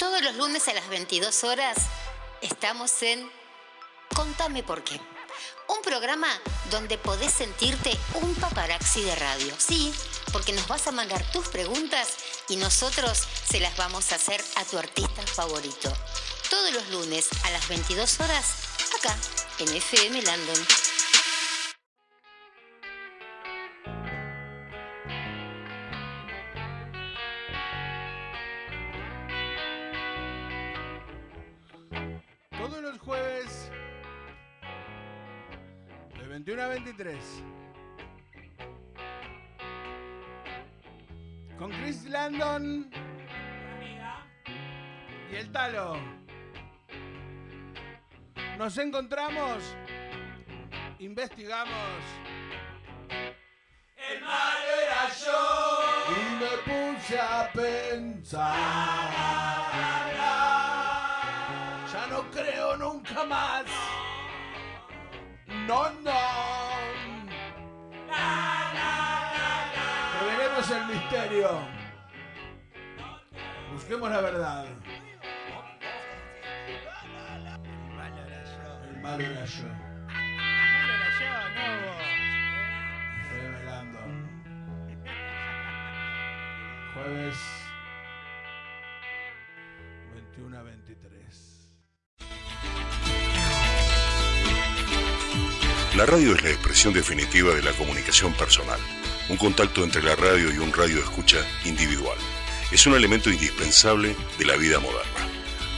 Todos los lunes a las 22 horas estamos en Contame por qué. Un programa donde podés sentirte un paparazzi de radio. Sí, porque nos vas a mandar tus preguntas y nosotros se las vamos a hacer a tu artista favorito. Todos los lunes a las 22 horas, acá, en FM London. 21 a 23 con Chris Landon y el Talo. Nos encontramos, investigamos. El malo era yo. Y me puse a pensar. Ya no creo nunca más. No, no. Busquemos la verdad. El malo era yo. Revelando. Jueves 21 a 23. La radio es la expresión definitiva de la comunicación personal, un contacto entre la radio y un radio escucha individual. Es un elemento indispensable de la vida moderna,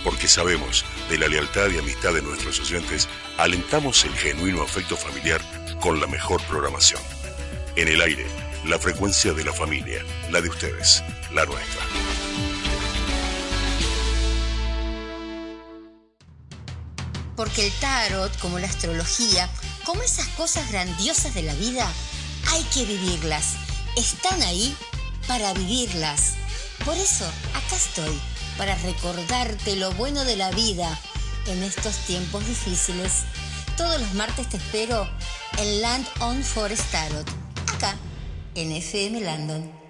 porque sabemos de la lealtad y amistad de nuestros oyentes, alentamos el genuino afecto familiar con la mejor programación. En el aire, la frecuencia de la familia, la de ustedes, la nuestra. Porque el tarot, como la astrología, como esas cosas grandiosas de la vida, hay que vivirlas. Están ahí para vivirlas. Por eso, acá estoy, para recordarte lo bueno de la vida en estos tiempos difíciles. Todos los martes te espero en Land on Forest Tarot, acá, en FM Landon.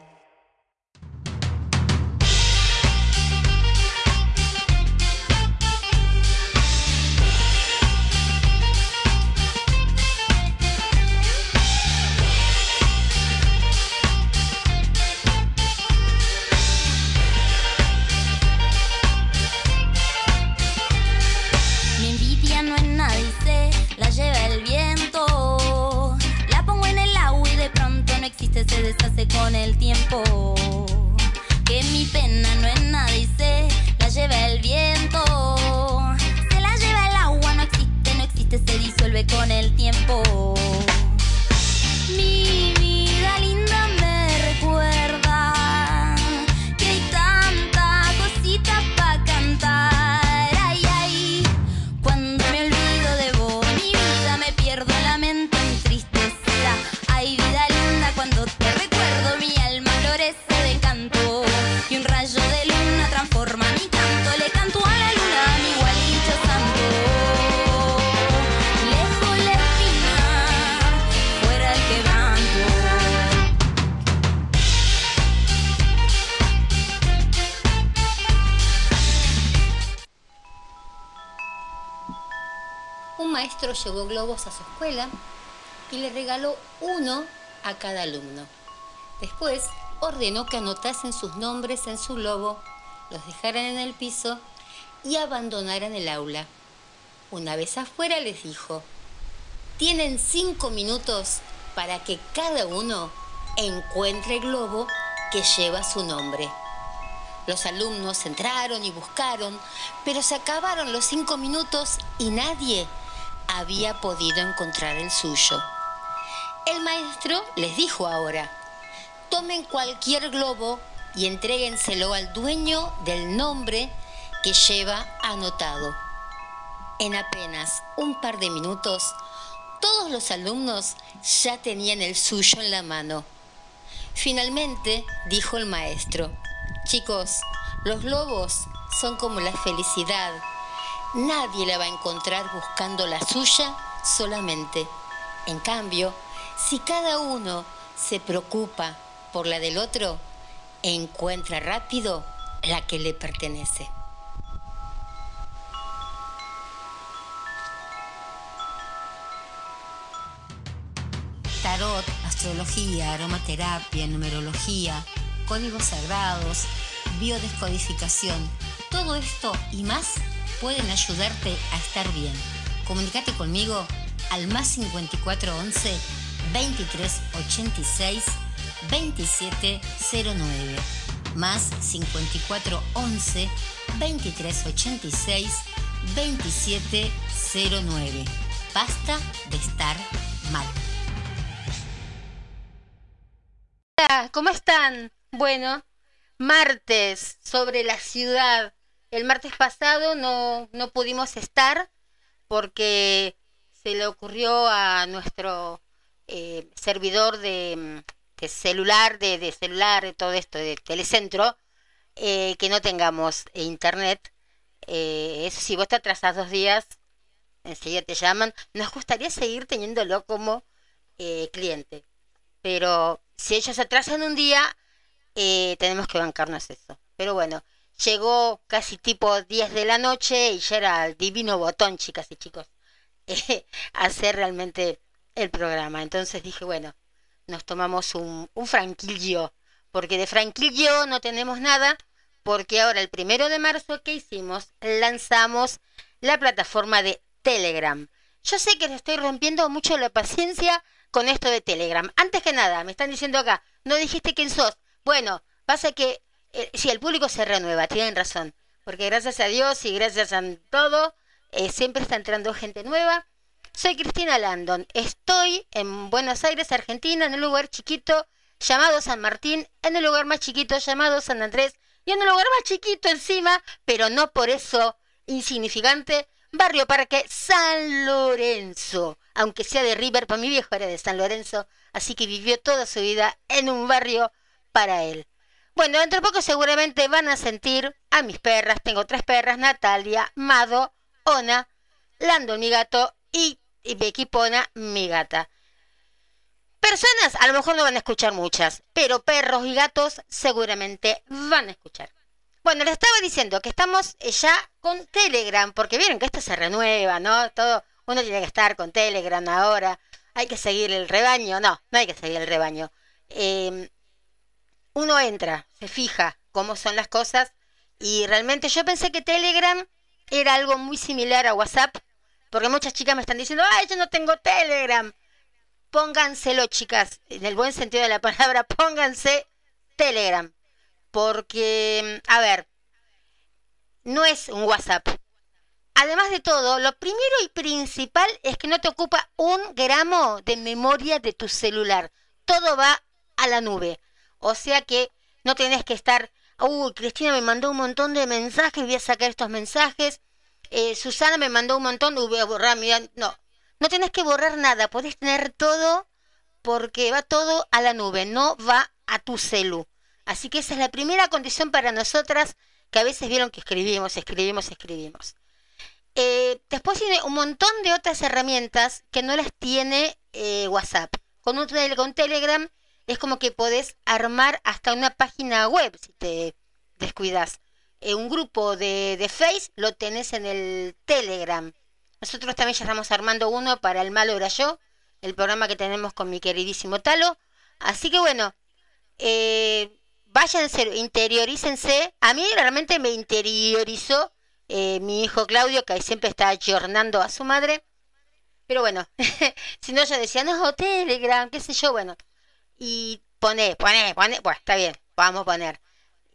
Y le regaló uno a cada alumno. Después ordenó que anotasen sus nombres en su globo, los dejaran en el piso y abandonaran el aula. Una vez afuera les dijo, tienen cinco minutos para que cada uno encuentre el globo que lleva su nombre. Los alumnos entraron y buscaron, pero se acabaron los cinco minutos y nadie había podido encontrar el suyo. El maestro les dijo ahora, tomen cualquier globo y entréguenselo al dueño del nombre que lleva anotado. En apenas un par de minutos, todos los alumnos ya tenían el suyo en la mano. Finalmente, dijo el maestro, chicos, los globos son como la felicidad. Nadie la va a encontrar buscando la suya solamente. En cambio, si cada uno se preocupa por la del otro, encuentra rápido la que le pertenece. Tarot, astrología, aromaterapia, numerología, códigos sagrados, biodescodificación, todo esto y más pueden ayudarte a estar bien. Comunicate conmigo al más 5411 2386 2709 más 5411 2386 2709. Basta de estar mal. ¿cómo están? Bueno, martes sobre la ciudad. El martes pasado no, no pudimos estar porque se le ocurrió a nuestro eh, servidor de, celular, de, de, celular, de todo esto, de telecentro, eh, que no tengamos internet. Eh, eso si vos te atrasás dos días, enseguida te llaman. Nos gustaría seguir teniéndolo como cliente. Pero si ellos se atrasan un día, tenemos que bancarnos eso. Pero bueno, llegó casi tipo 10 de la noche y ya era el divino botón, chicas y chicos, eh, hacer realmente el programa. Entonces dije, bueno, nos tomamos un, un franquillo, porque de franquillo no tenemos nada, porque ahora el primero de marzo, ¿qué hicimos? Lanzamos la plataforma de Telegram. Yo sé que le estoy rompiendo mucho la paciencia con esto de Telegram. Antes que nada, me están diciendo acá, no dijiste quién sos. Bueno, pasa que eh, si el público se renueva, tienen razón. Porque gracias a Dios y gracias a todo, eh, siempre está entrando gente nueva. Soy Cristina Landon. Estoy en Buenos Aires, Argentina, en un lugar chiquito llamado San Martín, en el lugar más chiquito llamado San Andrés y en un lugar más chiquito encima, pero no por eso insignificante, Barrio Parque San Lorenzo. Aunque sea de River, para mi viejo era de San Lorenzo, así que vivió toda su vida en un barrio para él. Bueno, dentro de poco seguramente van a sentir a mis perras. Tengo tres perras, Natalia, Mado, Ona, Lando, mi gato, y, y Becky Pona, mi gata. Personas a lo mejor no van a escuchar muchas, pero perros y gatos seguramente van a escuchar. Bueno, les estaba diciendo que estamos ya con Telegram, porque vieron que esto se renueva, ¿no? Todo, uno tiene que estar con Telegram ahora. Hay que seguir el rebaño. No, no hay que seguir el rebaño. Eh, uno entra, se fija cómo son las cosas y realmente yo pensé que Telegram era algo muy similar a WhatsApp, porque muchas chicas me están diciendo, ay, yo no tengo Telegram. Pónganselo, chicas, en el buen sentido de la palabra, pónganse Telegram. Porque, a ver, no es un WhatsApp. Además de todo, lo primero y principal es que no te ocupa un gramo de memoria de tu celular. Todo va a la nube. O sea que no tenés que estar, uy, Cristina me mandó un montón de mensajes, voy a sacar estos mensajes. Eh, Susana me mandó un montón, voy a borrar, mira, no. No tenés que borrar nada, podés tener todo porque va todo a la nube, no va a tu celu. Así que esa es la primera condición para nosotras que a veces vieron que escribimos, escribimos, escribimos. Eh, después tiene un montón de otras herramientas que no las tiene eh, WhatsApp. Con, con Telegram es como que podés armar hasta una página web si te descuidas. Eh, un grupo de, de Face lo tenés en el Telegram. Nosotros también ya estamos armando uno para El Malo Era Yo, el programa que tenemos con mi queridísimo Talo. Así que bueno, eh, váyanse, interiorícense. A mí realmente me interiorizó eh, mi hijo Claudio, que siempre está ayornando a su madre. Pero bueno, si no, yo decía, no, Telegram, qué sé yo, bueno. Y pone, pone, pone, bueno, está bien, vamos a poner.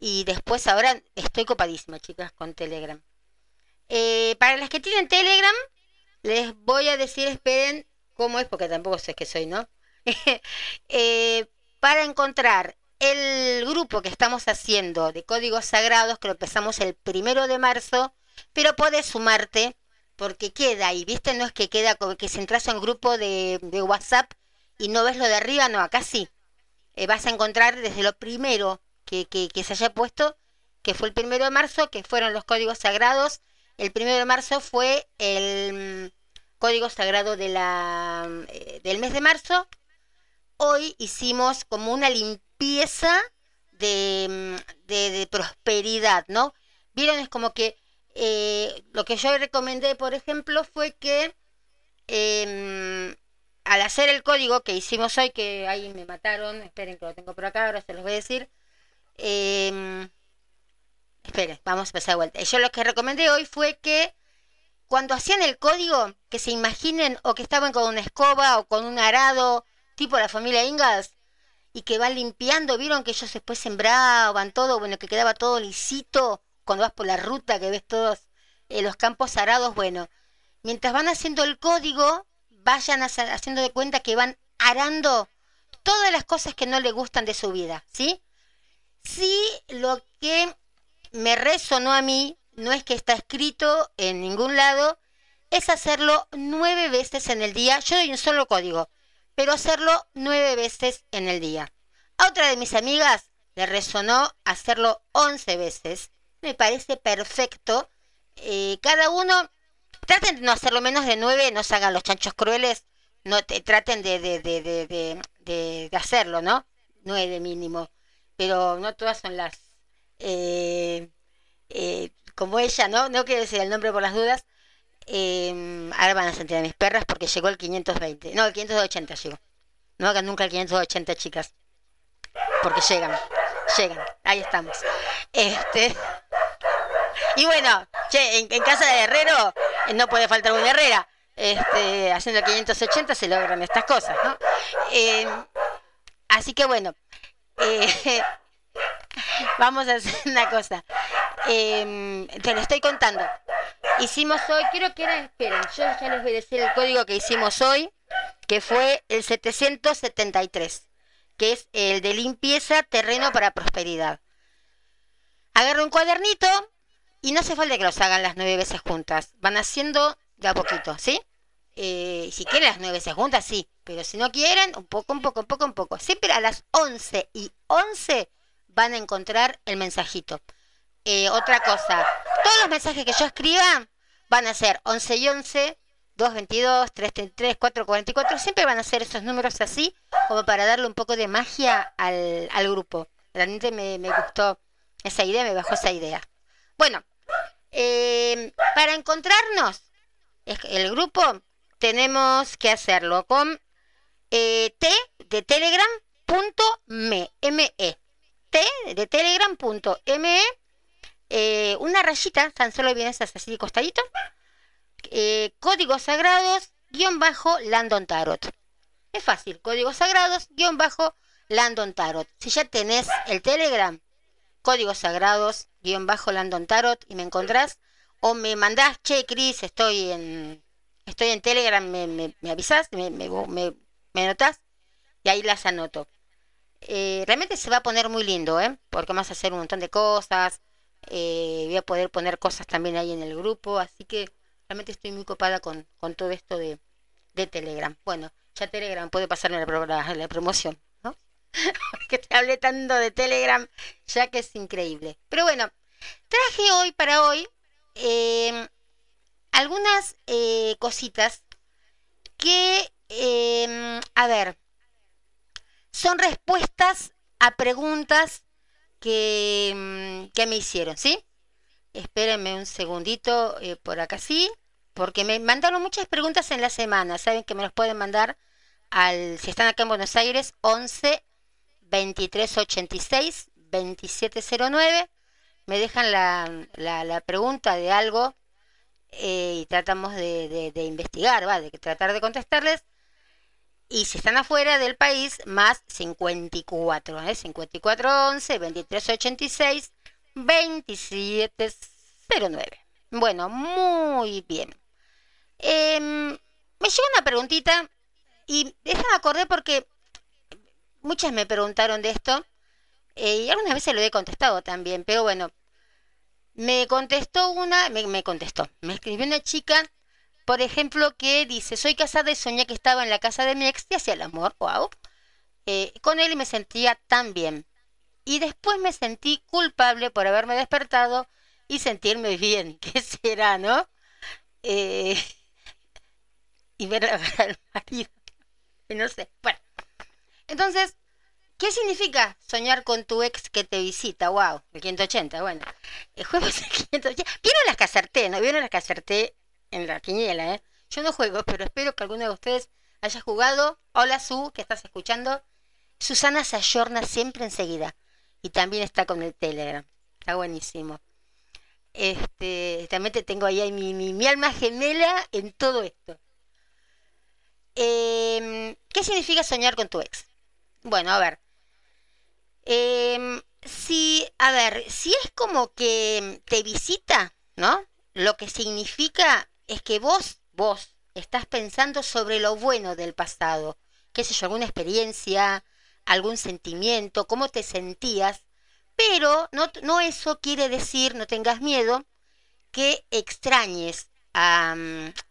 Y después ahora estoy copadísima, chicas, con Telegram. Eh, para las que tienen Telegram, les voy a decir, esperen cómo es, porque tampoco sé qué soy, ¿no? eh, para encontrar el grupo que estamos haciendo de códigos sagrados, que lo empezamos el primero de marzo, pero puedes sumarte porque queda y viste, no es que queda como que si entras a un grupo de WhatsApp y no ves lo de arriba, no, acá sí. Eh, vas a encontrar desde lo primero que, que, se haya puesto, que fue el primero de marzo, que fueron los códigos sagrados. El primero de marzo fue el mm, código sagrado de la, eh, del mes de marzo. Hoy hicimos como una limpieza de, mm, de, prosperidad, ¿no? Vieron, es como que eh, lo que yo recomendé, por ejemplo, fue que al hacer el código que hicimos hoy, que ahí me mataron, esperen que lo tengo por acá, ahora se los voy a decir. Eh, esperen, vamos a empezar de vuelta. Yo lo que recomendé hoy fue que cuando hacían el código, que se imaginen o que estaban con una escoba o con un arado, tipo la familia Ingalls, y que van limpiando, vieron que ellos después sembraban todo, bueno, que quedaba todo lisito cuando vas por la ruta, que ves todos eh, los campos arados, bueno, mientras van haciendo el código, vayan haciendo de cuenta que van arando todas las cosas que no le gustan de su vida, ¿sí? Sí, lo que me resonó a mí, no es que está escrito en ningún lado, es hacerlo nueve veces en el día. Yo doy un solo código, pero hacerlo nueve veces en el día. A otra de mis amigas le resonó hacerlo once veces. Me parece perfecto. Eh, cada uno, traten de no hacerlo menos de nueve, no se hagan los chanchos crueles, no te, traten de, de, de, de, hacerlo, ¿no? Nueve mínimo. Pero no todas son las... eh, eh, como ella, ¿no? No quiero decir el nombre por las dudas. Eh, ahora van a sentir a mis perras porque llegó el 520. No, el 580 llegó. No hagan nunca el 580, chicas. Porque llegan. Llegan. Ahí estamos. Este. Y bueno, che, en, casa de Herrero eh, no puede faltar una herrera. Este, haciendo el 580 se logran estas cosas, ¿no? Eh, así que bueno. eh, vamos a hacer una cosa. Eh, te lo estoy contando. Hicimos hoy, quiero que era, esperen, yo ya les voy a decir el código que hicimos hoy, que fue el 773, que es el de limpieza terreno para prosperidad. Agarra un cuadernito y no hace falta que los hagan las nueve veces juntas, van haciendo de a poquito, ¿sí? Eh, si quieren las nueve veces juntas, sí, pero si no quieren, un poco, un poco, un poco, un poco. Siempre a las 11 y 11 van a encontrar el mensajito. Eh, otra cosa, todos los mensajes que yo escriba van a ser 11 y 11, 222, 333, 444, siempre van a ser esos números así, como para darle un poco de magia al, al grupo. Realmente me, me gustó esa idea, me bajó esa idea. Bueno, eh, para encontrarnos, el grupo, tenemos que hacerlo con eh, T de telegram.me, M-E. T de telegram.me eh, una rayita, tan solo viene esas así de costadito, eh, códigos sagrados, guion bajo, Landon Tarot. Es fácil, códigos sagrados, guion bajo, Landon Tarot. Si ya tenés el Telegram, códigos sagrados, guion bajo, Landon Tarot, y me encontrás, o me mandás, che, Cris, estoy en, estoy en Telegram, me, me, me me, me, me, anotás, y ahí las anoto. Eh, realmente se va a poner muy lindo, ¿eh? Porque vamos a hacer un montón de cosas. eh, voy a poder poner cosas también ahí en el grupo. Así que realmente estoy muy copada con, con todo esto de, de Telegram. Bueno, ya Telegram puede pasarme la, la- promoción. Porque te hablé tanto de Telegram, ya que es increíble. Pero bueno, traje hoy para hoy eh, algunas eh, cositas que, eh, a ver, son respuestas a preguntas que, mm, que me hicieron, ¿sí? Espérenme un segundito eh, por acá, sí, porque me mandaron muchas preguntas en la semana. Saben que me los pueden mandar al, si están acá en Buenos Aires, 11 23 86 2709. Me dejan la, la, pregunta de algo eh, y tratamos de, de- investigar, ¿va? de tratar de contestarles. Y si están afuera del país, más 54, ¿eh? 5411, 2386, 2709. Bueno, muy bien. Em, me llegó una preguntita y esta me acordé porque muchas me preguntaron de esto eh, y algunas veces lo he contestado también, pero bueno, me contestó una, me, me contestó, me escribió una chica por ejemplo, que dice, soy casada y soñé que estaba en la casa de mi ex y hacía el amor, wow. Eh, con él y me sentía tan bien. Y después me sentí culpable por haberme despertado y sentirme bien. ¿Qué será, no? Eh, y ver al marido. No sé. Bueno. Entonces, ¿qué significa soñar con tu ex que te visita? Wow, el 580, bueno. El juego es el 580. ¿Vieron las que acerté? ¿No vieron las que acerté en la quiniela, ¿eh? Yo no juego, pero espero que alguno de ustedes hayas jugado. Hola Su, que estás escuchando. Susana se ayorna siempre enseguida. Y también está con el Telegram. Está buenísimo. Este, también te tengo ahí mi, mi, mi alma gemela en todo esto. Em, ¿Qué significa soñar con tu ex? Bueno, a ver. Em, si, a ver, si es como que te visita, ¿no? Lo que significa es que vos, vos, estás pensando sobre lo bueno del pasado. ¿Qué sé yo? Alguna experiencia, algún sentimiento, cómo te sentías. Pero no, no eso quiere decir, no tengas miedo, que extrañes a,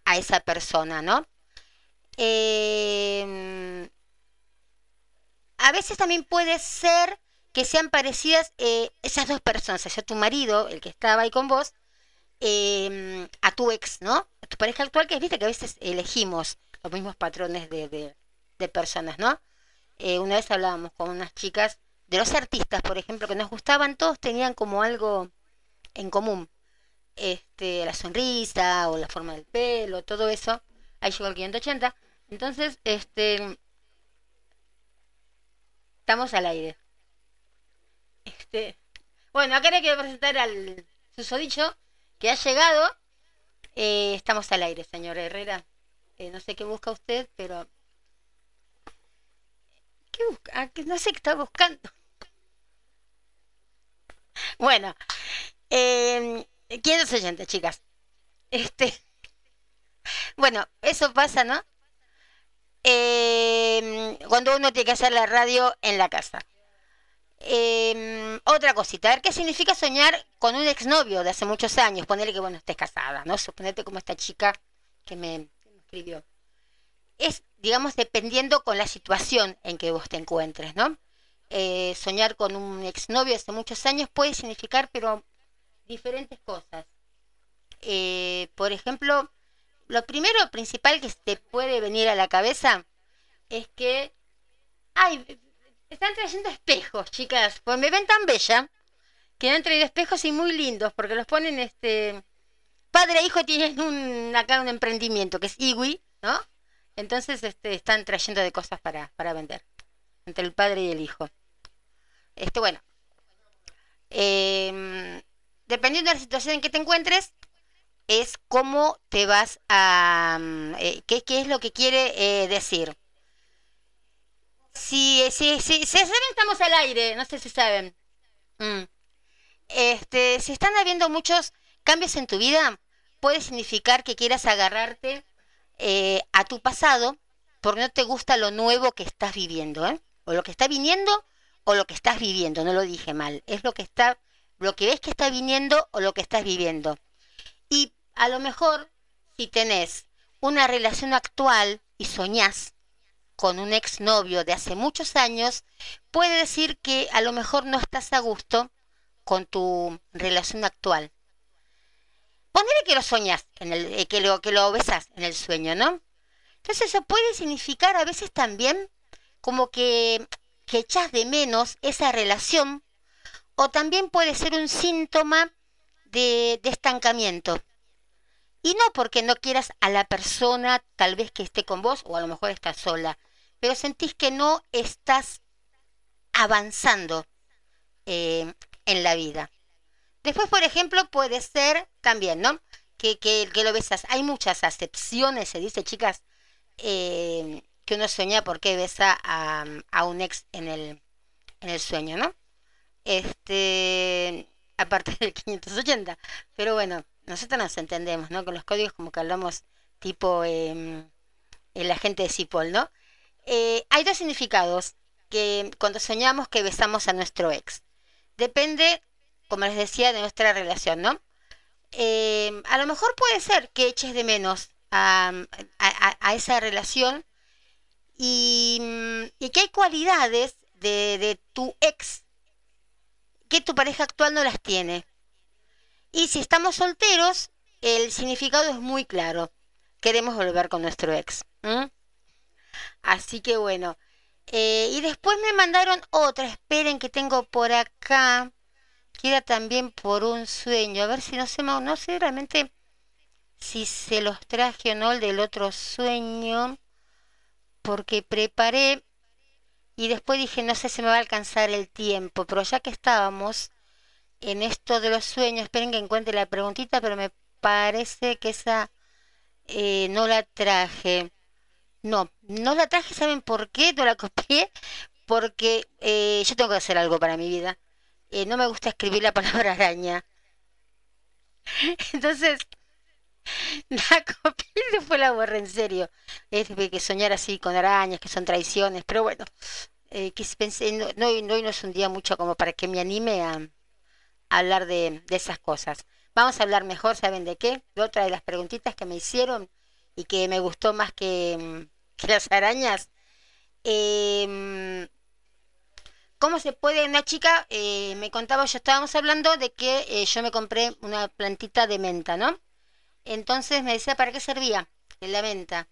a esa persona, ¿no? Eh, a veces también puede ser que sean parecidas eh, esas dos personas, o sea, tu marido, el que estaba ahí con vos, eh, a tu ex, ¿no? A tu pareja actual, que viste que a veces elegimos los mismos patrones de, de, de personas, ¿no? Eh, una vez hablábamos con unas chicas de los artistas, por ejemplo, que nos gustaban, todos tenían como algo en común. Este, la sonrisa o la forma del pelo, todo eso. Ahí llegó el 580. Entonces, este, estamos al aire. Este, bueno, acá le quiero presentar al susodicho que ha llegado. Eh, estamos al aire, señor Herrera. Eh, no sé qué busca usted, pero... ¿Qué busca? Ah, no sé qué está buscando. Bueno, eh, ¿quién es oyente, chicas? Este... Bueno, eso pasa, ¿no? Eh, cuando uno tiene que hacer la radio en la casa. Eh, otra cosita, a ver qué significa soñar con un exnovio de hace muchos años. Ponerle que, bueno, estés casada, ¿no? Suponete como esta chica que me, escribió. Es, digamos, dependiendo con la situación en que vos te encuentres, ¿no? Eh, soñar con un exnovio de hace muchos años puede significar, pero diferentes cosas. Eh, por ejemplo, lo primero principal que te puede venir a la cabeza es que, ay, están trayendo espejos, chicas, pues me ven tan bella que han traído espejos y muy lindos, porque los ponen, este, padre e hijo tienen un, acá un emprendimiento que es Iwi, ¿no? Entonces, este, están trayendo de cosas para, para vender, entre el padre y el hijo. Este, bueno, eh, dependiendo de la situación en que te encuentres, es cómo te vas a... Eh, qué, qué, es lo que quiere eh, decir. Si, si, si, si, saben, estamos al aire, no sé si saben. Mm. Este, si están habiendo muchos cambios en tu vida, puede significar que quieras agarrarte eh, a tu pasado porque no te gusta lo nuevo que estás viviendo, ¿eh? O lo que está viniendo o lo que estás viviendo, no lo dije mal, es lo que está, lo que ves que está viniendo o lo que estás viviendo. Y a lo mejor si tenés una relación actual y soñás con un exnovio de hace muchos años, puede decir que a lo mejor no estás a gusto con tu relación actual. Ponele que lo soñás, en el, eh, que, lo, que en el sueño, ¿no? Entonces eso puede significar a veces también como que, que echas de menos esa relación o también puede ser un síntoma de estancamiento. Y no porque no quieras a la persona tal vez que esté con vos o a lo mejor estás sola, pero sentís que no estás avanzando eh, en la vida. Después, por ejemplo, puede ser también, ¿no? Que, que, lo besas. Hay muchas acepciones, se dice, chicas, eh, que uno sueña porque besa a, a un ex en el, en el sueño, ¿no? Este, aparte del 580. Pero bueno, nosotros nos entendemos, ¿no? Con los códigos como que hablamos tipo eh, el agente de Cipol, ¿no? Eh, hay dos significados que cuando soñamos que besamos a nuestro ex. Depende, como les decía, de nuestra relación, ¿no? Eh, a lo mejor puede ser que eches de menos a, a, a esa relación y, y, que hay cualidades de, de tu ex que tu pareja actual no las tiene. Y si estamos solteros, el significado es muy claro. Queremos volver con nuestro ex. Así que bueno. Eh, y después me mandaron otra. Esperen que tengo por acá. Que era también por un sueño. A ver si no sé, no sé realmente si se los traje o no el del otro sueño. porque preparé y después dije, no sé si me va a alcanzar el tiempo, pero ya que estábamos en esto de los sueños, esperen que encuentre la preguntita, pero me parece que esa eh, no la traje. No, no la traje, ¿saben por qué? No la copié, porque eh, yo tengo que hacer algo para mi vida. Eh, no me gusta escribir la palabra araña. Entonces, la copié y después la borré en serio. Es que soñar así con arañas, que son traiciones, pero bueno, eh, que pensé, no, no, hoy no es un día mucho como para que me anime a, hablar de, de, esas cosas. Vamos a hablar mejor, ¿saben de qué? De otra de las preguntitas que me hicieron y que me gustó más que, que las arañas. Eh, ¿Cómo se puede? Una chica eh, me contaba, yo estábamos hablando de que eh, yo me compré una plantita de menta, ¿no? Entonces me decía, ¿para qué servía la menta?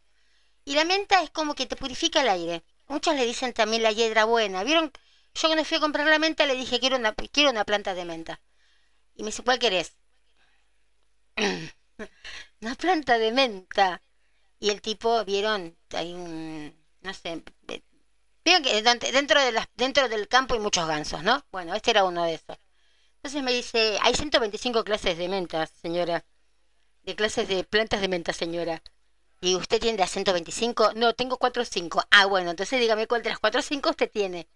Y la menta es como que te purifica el aire. Muchos le dicen también la hiedra buena. ¿Vieron? Yo cuando fui a comprar la menta le dije, quiero una, quiero una planta de menta. Y me dice, ¿cuál querés? una planta de menta. Y el tipo, ¿vieron? Hay un, no sé, Vieron que dentro, de las, dentro del campo hay muchos gansos, ¿no? Bueno, este era uno de esos. Entonces me dice, hay 125 clases de mentas, señora. De clases de plantas de menta, señora. ¿Y usted tiene de 125? No, tengo 4 o 5. Ah, bueno, entonces dígame cuál de las 4 o 5 usted tiene.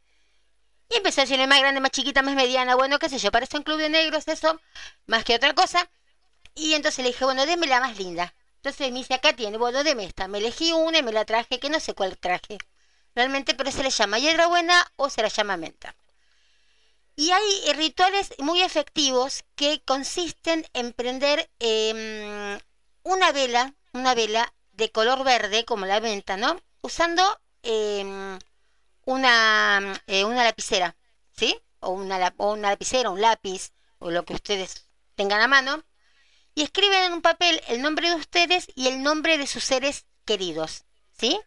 Y empezó a decirle más grande, más chiquita, más mediana. Bueno, qué sé yo, parece un club de negros eso, más que otra cosa. Y entonces le dije, bueno, déme la más linda. Entonces me dice, acá tiene, bueno, deme esta. Me elegí una y me la traje, que no sé cuál traje realmente, pero se le llama hiedra buena o se la llama menta. Y hay rituales muy efectivos que consisten en prender em, una vela, una vela de color verde como la menta, ¿no? Usando em, una, eh, una lapicera, ¿sí? O una, o una lapicera, un lápiz, o lo que ustedes tengan a mano. Y escriben en un papel el nombre de ustedes y el nombre de sus seres queridos, ¿sí?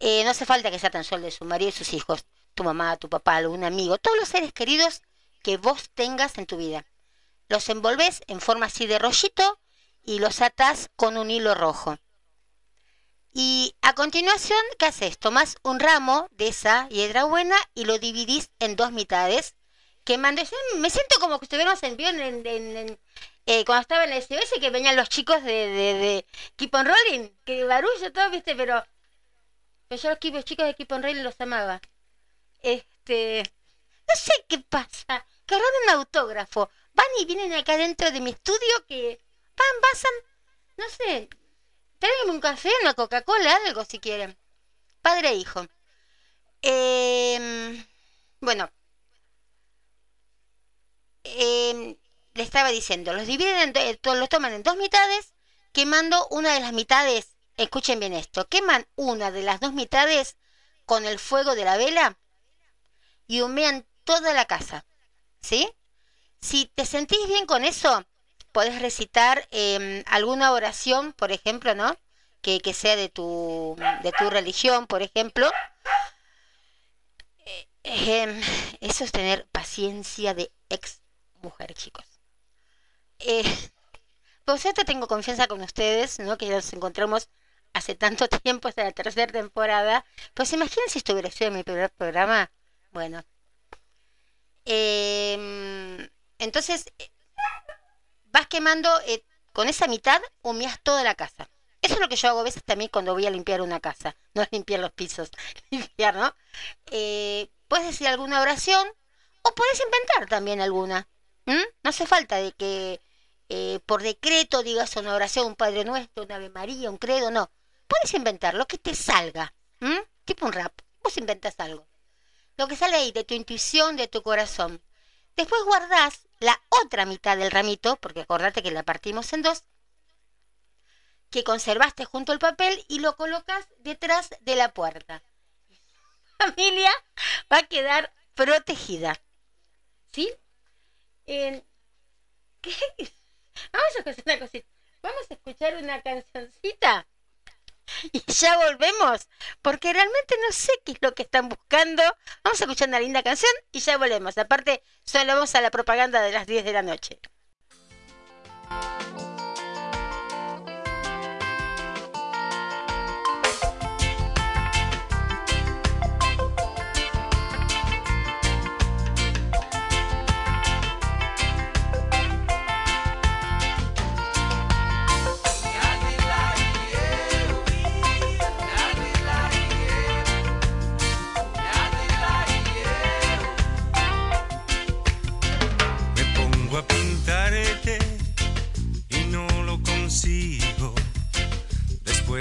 Eh, no hace falta que sea tan solo de su marido y sus hijos, tu mamá, tu papá, algún amigo, todos los seres queridos que vos tengas en tu vida. Los envolves en forma así de rollito y los atás con un hilo rojo. Y a continuación, ¿qué haces? Tomás un ramo de esa hiedra buena y lo dividís en dos mitades. Que mandes, me siento como que estuviéramos en, en, en, eh, cuando estaba en el SBS que venían los chicos de, de, de Keep on Rolling, que barullo todo, viste, pero pero yo los chicos de Equipo en Rey los amaba. Este. No sé qué pasa. Que un autógrafo. Van y vienen acá dentro de mi estudio que. Van, pasan. No sé. Tráiganme un café, una Coca-Cola, algo si quieren. Padre e hijo. Eh, bueno. Eh, le estaba diciendo, los dividen, en los toman en dos mitades, quemando una de las mitades escuchen bien esto, queman una de las dos mitades con el fuego de la vela y humean toda la casa. ¿Sí? Si te sentís bien con eso, podés recitar em, alguna oración, por ejemplo, ¿no? Que, sea de tu, de tu religión, por ejemplo. Eh, em, eso es tener paciencia de ex mujer, chicos. Eh, por cierto, tengo confianza con ustedes, ¿no? Que nos encontramos hace tanto tiempo, hasta la tercera temporada. Pues imagínense si estuviera en mi primer programa. Bueno. Em, entonces, quemando eh, con esa mitad, humías toda la casa. Eso es lo que yo hago a veces también cuando voy a limpiar una casa. No es limpiar los pisos, limpiar, ¿no? Eh, puedes decir alguna oración o puedes inventar también alguna. No hace falta de que por decreto digas una oración, un Padre Nuestro, una Ave María, un credo, no puedes inventar lo que te salga, tipo un rap, vos inventas algo. Lo que sale ahí de tu intuición, de tu corazón. Después guardás la otra mitad del ramito, porque acordate que la partimos en dos, que conservaste junto al papel y lo colocas detrás de la puerta. Familia va a quedar protegida. ¿Sí? ¿Qué? Vamos a hacer una cosita. Vamos a escuchar una cancioncita. y ya volvemos, porque realmente no sé qué es lo que están buscando. Vamos a escuchar una linda canción y ya volvemos. Aparte, solo vamos a la propaganda de las 10 de la noche.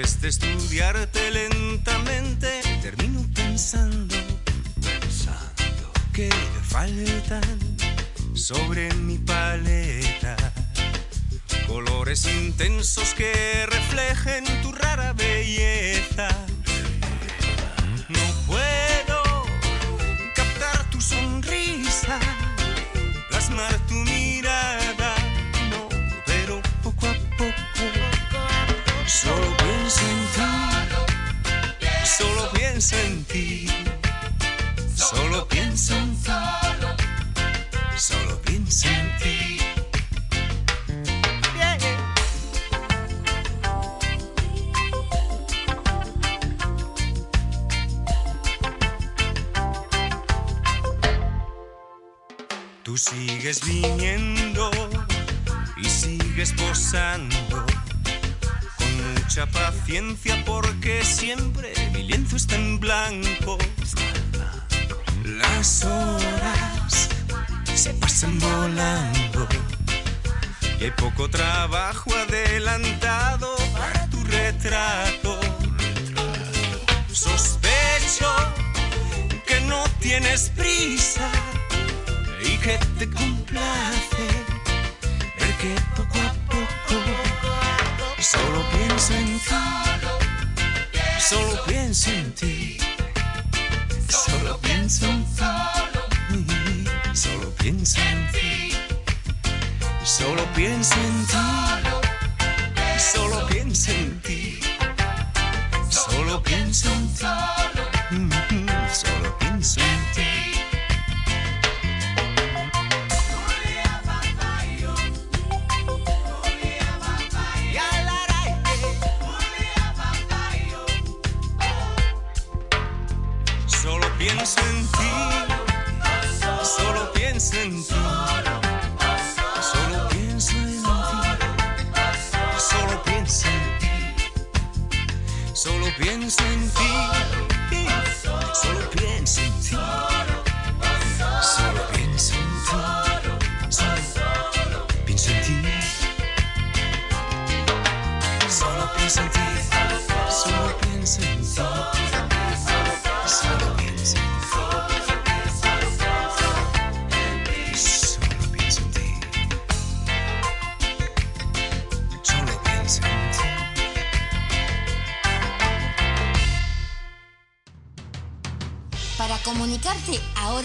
Después de estudiarte lentamente, termino pensando, pensando que faltan sobre mi paleta. Colores intensos que reflejen tu rara belleza. No puedo captar tu sonrisa, porque siempre mi lienzo está en blanco. Las horas se pasan volando y hay poco trabajo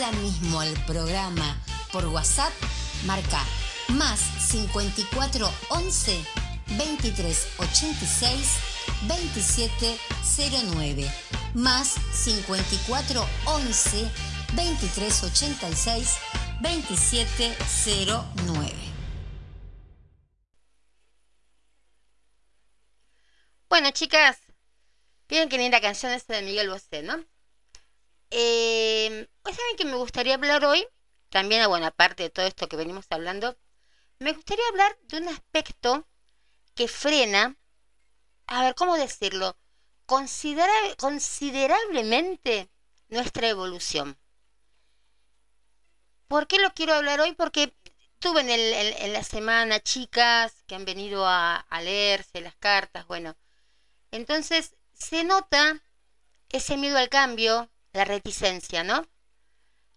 ahora mismo al programa por WhatsApp, marca más 54 11 23 86 27 09 más 54 11 23 86 27 09. Bueno, chicas, Vieron que linda canción esa de Miguel Bosé, ¿no? Eh, pues saben que me gustaría hablar hoy, también, bueno, aparte de todo esto que venimos hablando, me gustaría hablar de un aspecto que frena, a ver, ¿cómo decirlo? Considera- considerablemente nuestra evolución. ¿Por qué lo quiero hablar hoy? Porque tuve en la semana chicas que han venido a, a leerse las cartas, bueno. Entonces se nota ese miedo al cambio, la reticencia, ¿no?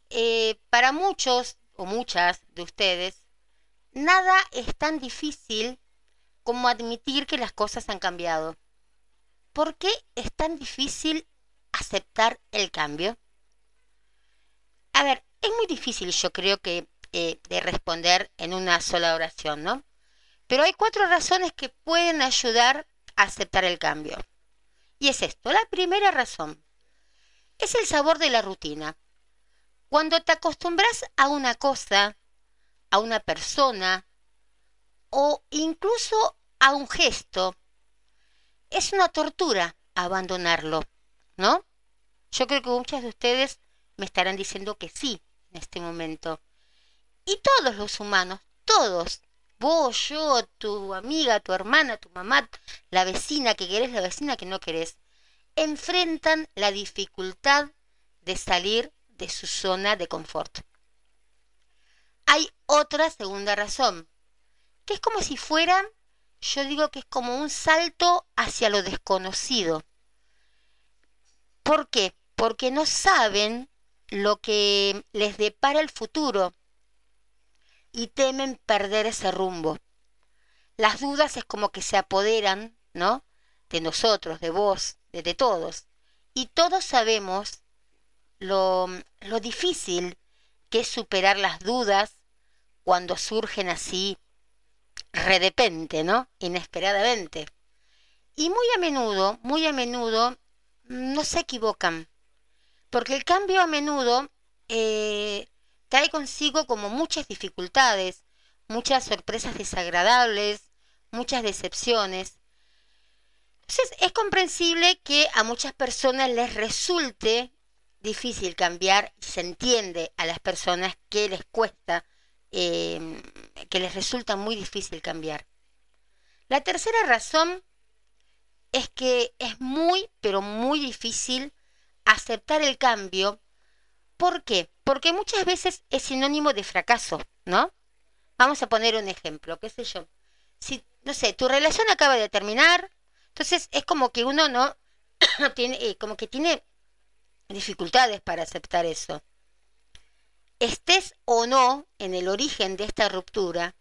Eh, para muchos o muchas de ustedes, nada es tan difícil como admitir que las cosas han cambiado. ¿Por qué es tan difícil aceptar el cambio? A ver, es muy difícil, yo creo que, eh, de responder en una sola oración, ¿no? Pero hay cuatro razones que pueden ayudar a aceptar el cambio. Y es esto, la primera razón es el sabor de la rutina. Cuando te acostumbras a una cosa, a una persona o incluso a un gesto, es una tortura abandonarlo, ¿no? Yo creo que muchas de ustedes me estarán diciendo que sí en este momento. Y todos los humanos, todos, vos, yo, tu amiga, tu hermana, tu mamá, la vecina que querés, la vecina que no querés, enfrentan la dificultad de salir de su zona de confort. Hay otra segunda razón, que es como si fuera yo digo que es como un salto hacia lo desconocido. ¿Por qué? Porque no saben lo que les depara el futuro y temen perder ese rumbo. Las dudas es como que se apoderan, ¿no? De nosotros, de vos, de, de todos. Y todos sabemos lo, lo difícil que es superar las dudas cuando surgen así redepente, ¿no? Inesperadamente. Y muy a menudo, muy a menudo, no se equivocan, porque el cambio a menudo eh, trae consigo como muchas dificultades, muchas sorpresas desagradables, muchas decepciones. Entonces es comprensible que a muchas personas les resulte difícil cambiar se entiende a las personas que les cuesta, eh, que les resulta muy difícil cambiar. La tercera razón es que es muy, pero muy difícil aceptar el cambio. ¿Por qué? Porque muchas veces es sinónimo de fracaso, ¿no? Vamos a poner un ejemplo, qué sé yo. Si, no sé, tu relación acaba de terminar, entonces es como que uno no tiene, eh, como que tiene dificultades para aceptar eso. Estés o no en el origen de esta ruptura,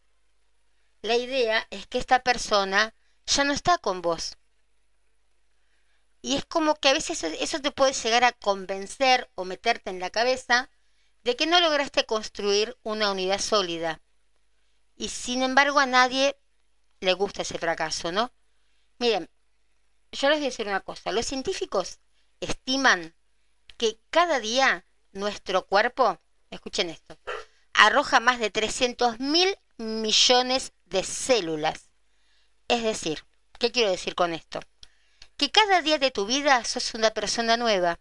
la idea es que esta persona ya no está con vos. Y es como que a veces eso te puede llegar a convencer o meterte en la cabeza de que no lograste construir una unidad sólida. Y sin embargo a nadie le gusta ese fracaso, ¿no? Miren, yo les voy a decir una cosa. Los científicos estiman que cada día nuestro cuerpo, escuchen esto, arroja más de 300 mil millones de células. Es decir, ¿qué quiero decir con esto? Que cada día de tu vida sos una persona nueva.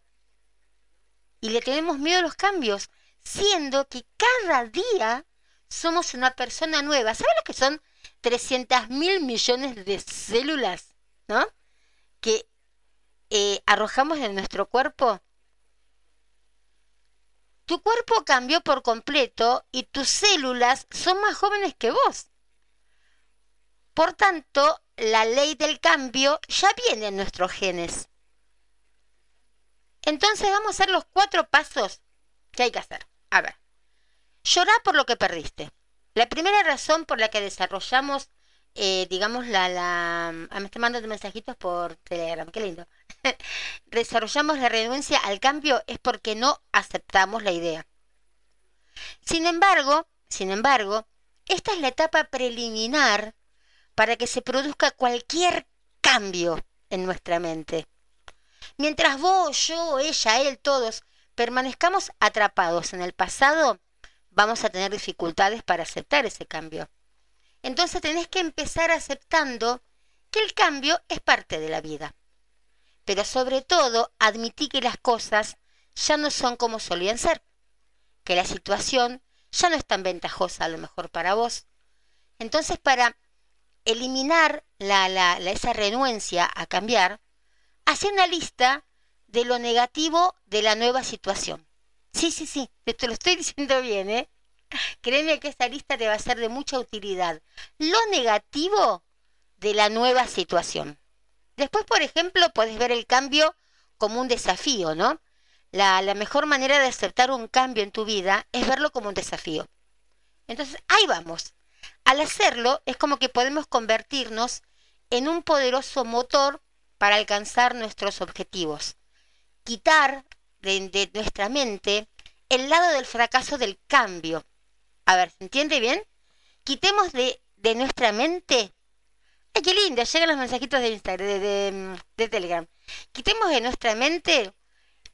Y le tenemos miedo a los cambios, siendo que cada día somos una persona nueva. ¿Sabes lo que son 300 mil millones de células? ¿No? Que eh, arrojamos en nuestro cuerpo tu cuerpo cambió por completo y tus células son más jóvenes que vos. Por tanto, la ley del cambio ya viene en nuestros genes. Entonces vamos a hacer los cuatro pasos que hay que hacer. A ver, llorar por lo que perdiste. La primera razón por la que desarrollamos, eh, digamos, la, la... Ah, me están mandando mensajitos por Telegram, qué lindo. desarrollamos la renuncia al cambio es porque no aceptamos la idea. Sin embargo, sin embargo, esta es la etapa preliminar para que se produzca cualquier cambio en nuestra mente. Mientras vos, yo, ella, él, todos permanezcamos atrapados en el pasado, vamos a tener dificultades para aceptar ese cambio. Entonces tenés que empezar aceptando que el cambio es parte de la vida pero sobre todo admití que las cosas ya no son como solían ser, que la situación ya no es tan ventajosa a lo mejor para vos. Entonces, para eliminar la, la, esa renuencia a cambiar, hace una lista de lo negativo de la nueva situación. Sí, sí, sí, te lo estoy diciendo bien, ¿eh? Créeme que esta lista te va a ser de mucha utilidad. Lo negativo de la nueva situación. Después, por ejemplo, puedes ver el cambio como un desafío, ¿no? La, mejor manera de aceptar un cambio en tu vida es verlo como un desafío. Entonces, ahí vamos. Al hacerlo, es como que podemos convertirnos en un poderoso motor para alcanzar nuestros objetivos. Quitar de nuestra mente el lado del fracaso del cambio. A ver, ¿se entiende bien? Quitemos de, de nuestra mente ¡Ay, qué linda! Llegan los mensajitos de Instagram, de, de, Telegram. Quitemos de nuestra mente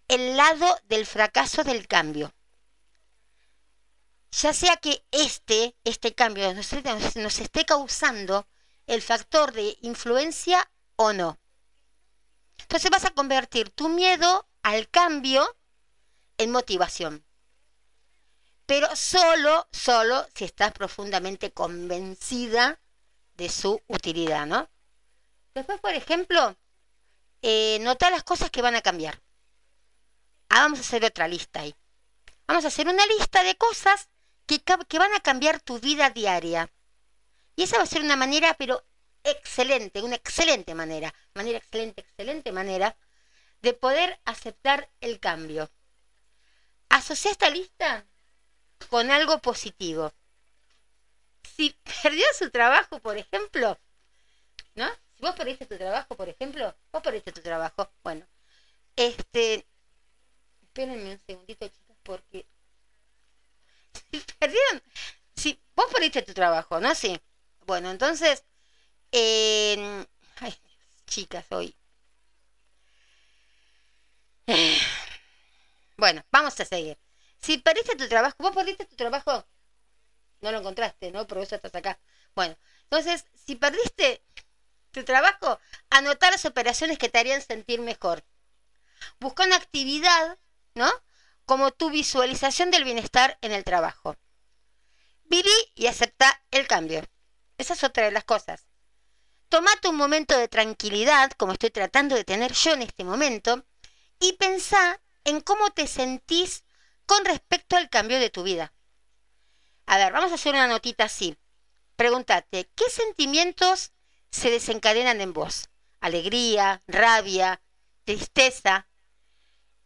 el lado del fracaso del cambio. Ya sea que este, este cambio nos, nos esté causando el factor de influencia o no. Entonces vas a convertir tu miedo al cambio en motivación. Pero solo, solo si estás profundamente convencida de su utilidad, ¿no? Después, por ejemplo, eh, nota las cosas que van a cambiar. Ah, vamos a hacer otra lista ahí. Vamos a hacer una lista de cosas que, que van a cambiar tu vida diaria. Y esa va a ser una manera, pero excelente, una excelente manera, manera excelente, excelente manera de poder aceptar el cambio. Asocia esta lista con algo positivo. Si perdió su trabajo, por ejemplo, ¿no? Si vos perdiste tu trabajo, por ejemplo, vos perdiste tu trabajo, bueno, este, espérenme un segundito, chicas, porque si perdieron, si vos perdiste tu trabajo, ¿no? Sí. Bueno, entonces, eh, ay, chicas, hoy. Bueno, vamos a seguir. Si perdiste tu trabajo, vos perdiste tu trabajo, no lo encontraste, ¿no? Por eso estás acá. Bueno, entonces, si perdiste tu trabajo, anotá las operaciones que te harían sentir mejor. Busca una actividad, ¿no? Como tu visualización del bienestar en el trabajo. Viví y acepta el cambio. Esa es otra de las cosas. Tomate un momento de tranquilidad, como estoy tratando de tener yo en este momento, y pensá en cómo te sentís con respecto al cambio de tu vida. A ver, vamos a hacer una notita así. Pregúntate, ¿qué sentimientos se desencadenan en vos? Alegría, rabia, tristeza.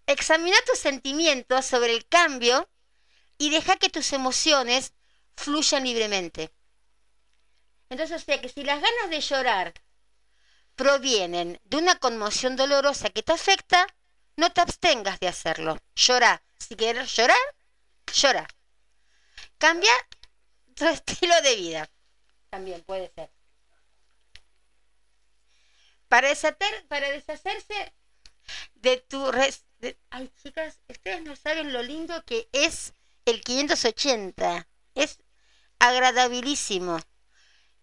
Examina tus sentimientos sobre el cambio y deja que tus emociones fluyan libremente. Entonces, o sea que si las ganas de llorar provienen de una conmoción dolorosa que te afecta, no te abstengas de hacerlo. Llora. Si quieres llorar, llora. Cambia tu estilo de vida. También puede ser. Para, desater, para deshacerse de tu... Res, de, ay, chicas, ustedes no saben lo lindo que es el 580. Es agradabilísimo.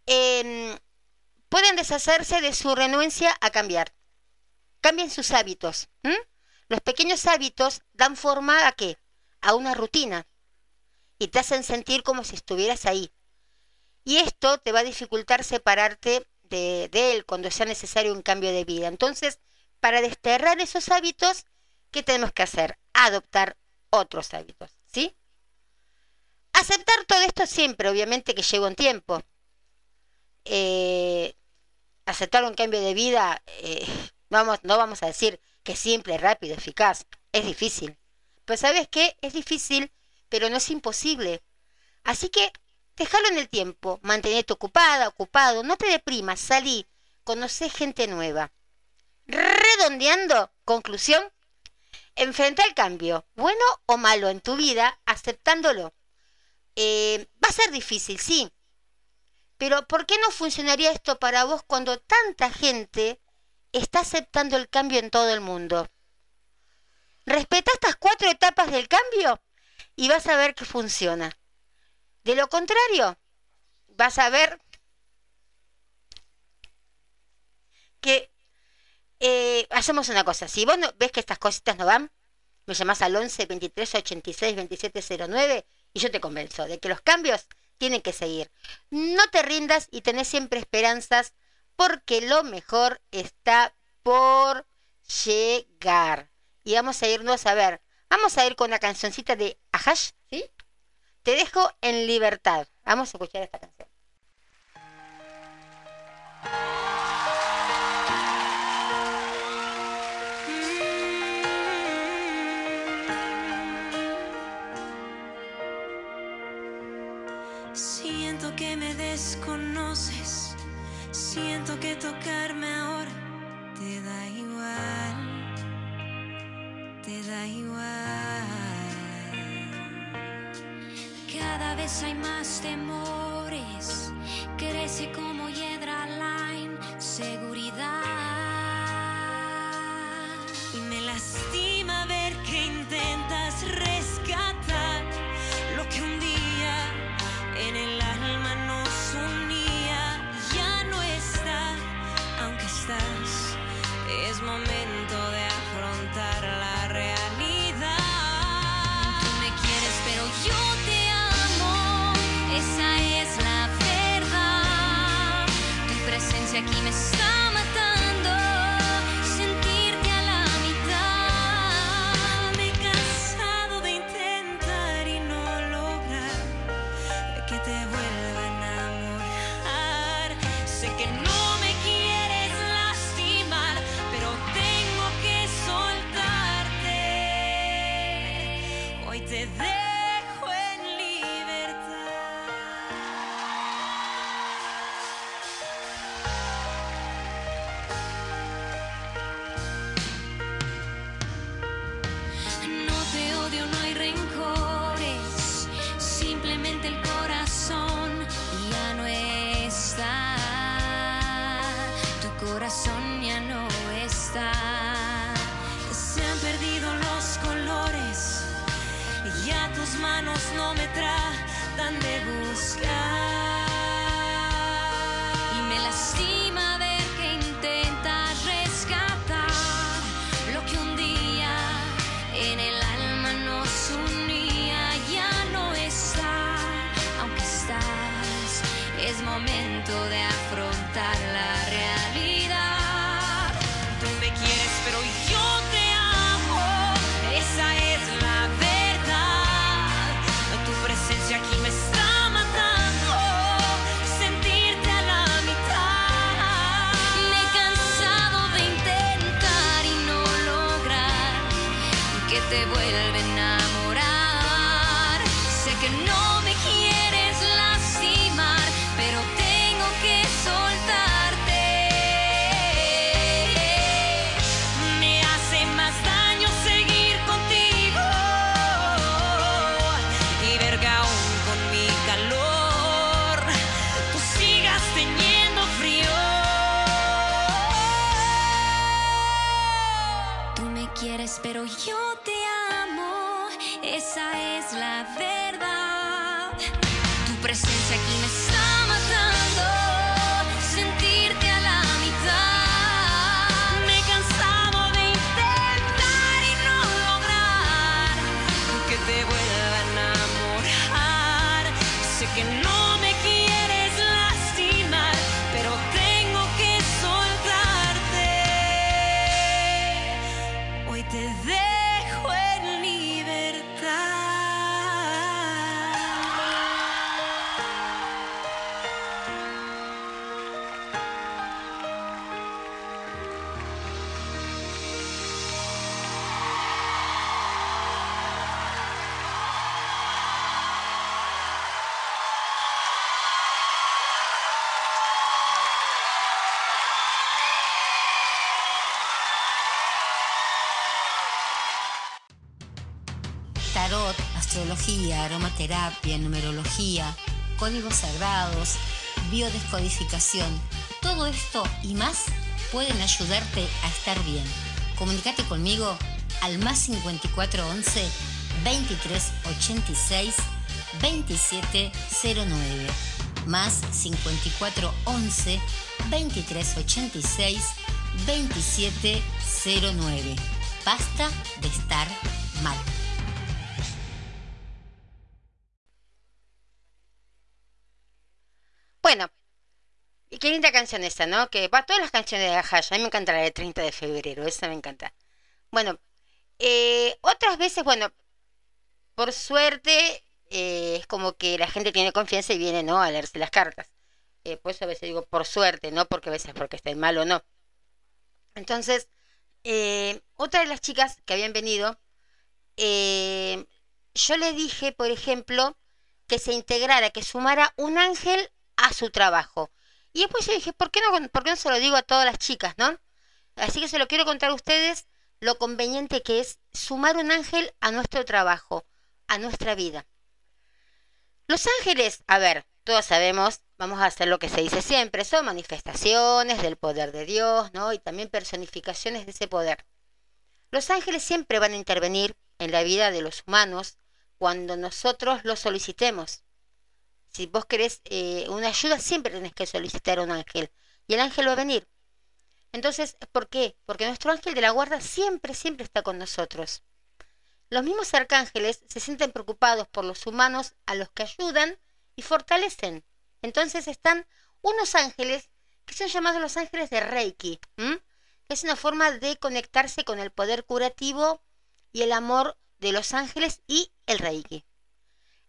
Eh, pueden deshacerse de su renuencia a cambiar. Cambien sus hábitos. ¿m? Los pequeños hábitos dan forma a qué? A una rutina. Y te hacen sentir como si estuvieras ahí. Y esto te va a dificultar separarte de, él cuando sea necesario un cambio de vida. Entonces, para desterrar esos hábitos, ¿qué tenemos que hacer? Adoptar otros hábitos. ¿Sí? Aceptar todo esto siempre, obviamente que lleva un tiempo. Eh, aceptar un cambio de vida, eh, vamos, no vamos a decir que es simple, rápido, eficaz. Es difícil. Pues sabes qué? Es difícil, pero no es imposible. Así que déjalo en el tiempo, mantenerte ocupada, ocupado, no te deprimas, salí, conoce gente nueva. Redondeando, conclusión, enfrenta el cambio, bueno o malo en tu vida, aceptándolo. Eh, va a ser difícil, sí, pero ¿por qué no funcionaría esto para vos cuando tanta gente está aceptando el cambio en todo el mundo? Respeta estas cuatro etapas del cambio y vas a ver que funciona. De lo contrario, vas a ver que eh, hacemos una cosa. Si vos no, ves que estas cositas no van, me llamás al 11 23 86 27 09 y yo te convenzo de que los cambios tienen que seguir. No te rindas y tenés siempre esperanzas porque lo mejor está por llegar. Y vamos a irnos a ver. Vamos a ir con una cancioncita de Ahash, ¿sí? Te dejo en libertad. Vamos a escuchar esta canción. Siento que tocarme ahora te da igual, te da igual. Cada vez hay más temores, crece como hiedra la inseguridad. Aromaterapia, numerología, códigos sagrados, biodescodificación. Todo esto y más pueden ayudarte a estar bien. Comunicate conmigo al más 5411 2386 2709 más 5411 2386 2709. Basta de estar mal. Bueno, y qué linda canción esta, ¿no? Que va todas las canciones de Ajash. A mí me encanta la de 30 de febrero, esa me encanta. Bueno, eh, otras veces, bueno, por suerte, eh, es como que la gente tiene confianza y viene, ¿no? A leerse las cartas. Eh, por eso a veces digo por suerte, no porque a veces porque estén mal o no. Entonces, otra de las chicas que habían venido, yo le dije, por ejemplo, que se integrara, que sumara un ángel a su trabajo. Y después yo dije, ¿por qué no, por qué no se lo digo a todas las chicas, no? Así que se lo quiero contar a ustedes lo conveniente que es sumar un ángel a nuestro trabajo, a nuestra vida. Los ángeles, a ver, todos sabemos, vamos a hacer lo que se dice siempre, son manifestaciones del poder de Dios, ¿no? Y también personificaciones de ese poder. Los ángeles siempre van a intervenir en la vida de los humanos cuando nosotros lo solicitemos. Si vos querés eh, una ayuda, siempre tenés que solicitar a un ángel. Y el ángel va a venir. Entonces, ¿por qué? Porque nuestro ángel de la guarda siempre, siempre está con nosotros. Los mismos arcángeles se sienten preocupados por los humanos a los que ayudan y fortalecen. Entonces están unos ángeles que son llamados los ángeles de Reiki, que es una forma de conectarse con el poder curativo y el amor de los ángeles y el Reiki.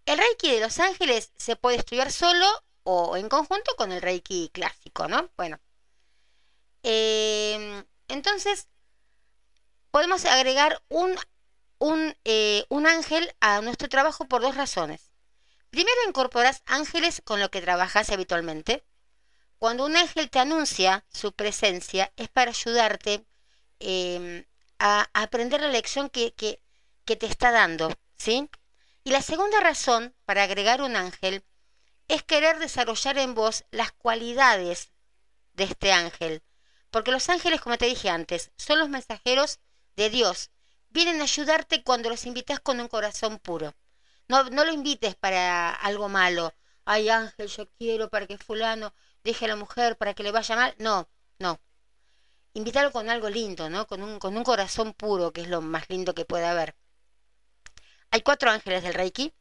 El Reiki de los ángeles se puede estudiar solo o en conjunto con el Reiki clásico, ¿no? Bueno. Eh, entonces, podemos agregar un, un, eh, un ángel a nuestro trabajo por dos razones. Primero, incorporas ángeles con lo que trabajas habitualmente. Cuando un ángel te anuncia su presencia, es para ayudarte eh, a, aprender la lección que, que te está dando, ¿sí? Y la segunda razón para agregar un ángel es querer desarrollar en vos las cualidades de este ángel, Porque los ángeles, como te dije antes, son los mensajeros de Dios. Vienen a ayudarte cuando los invitas con un corazón puro. No, lo invites para algo malo. Ay, ángel, yo quiero para que fulano deje a la mujer para que le vaya mal. No, no. Invítalo con algo lindo, ¿no? Con un, con un corazón puro, que es lo más lindo que puede haber. Hay cuatro ángeles del Reiki.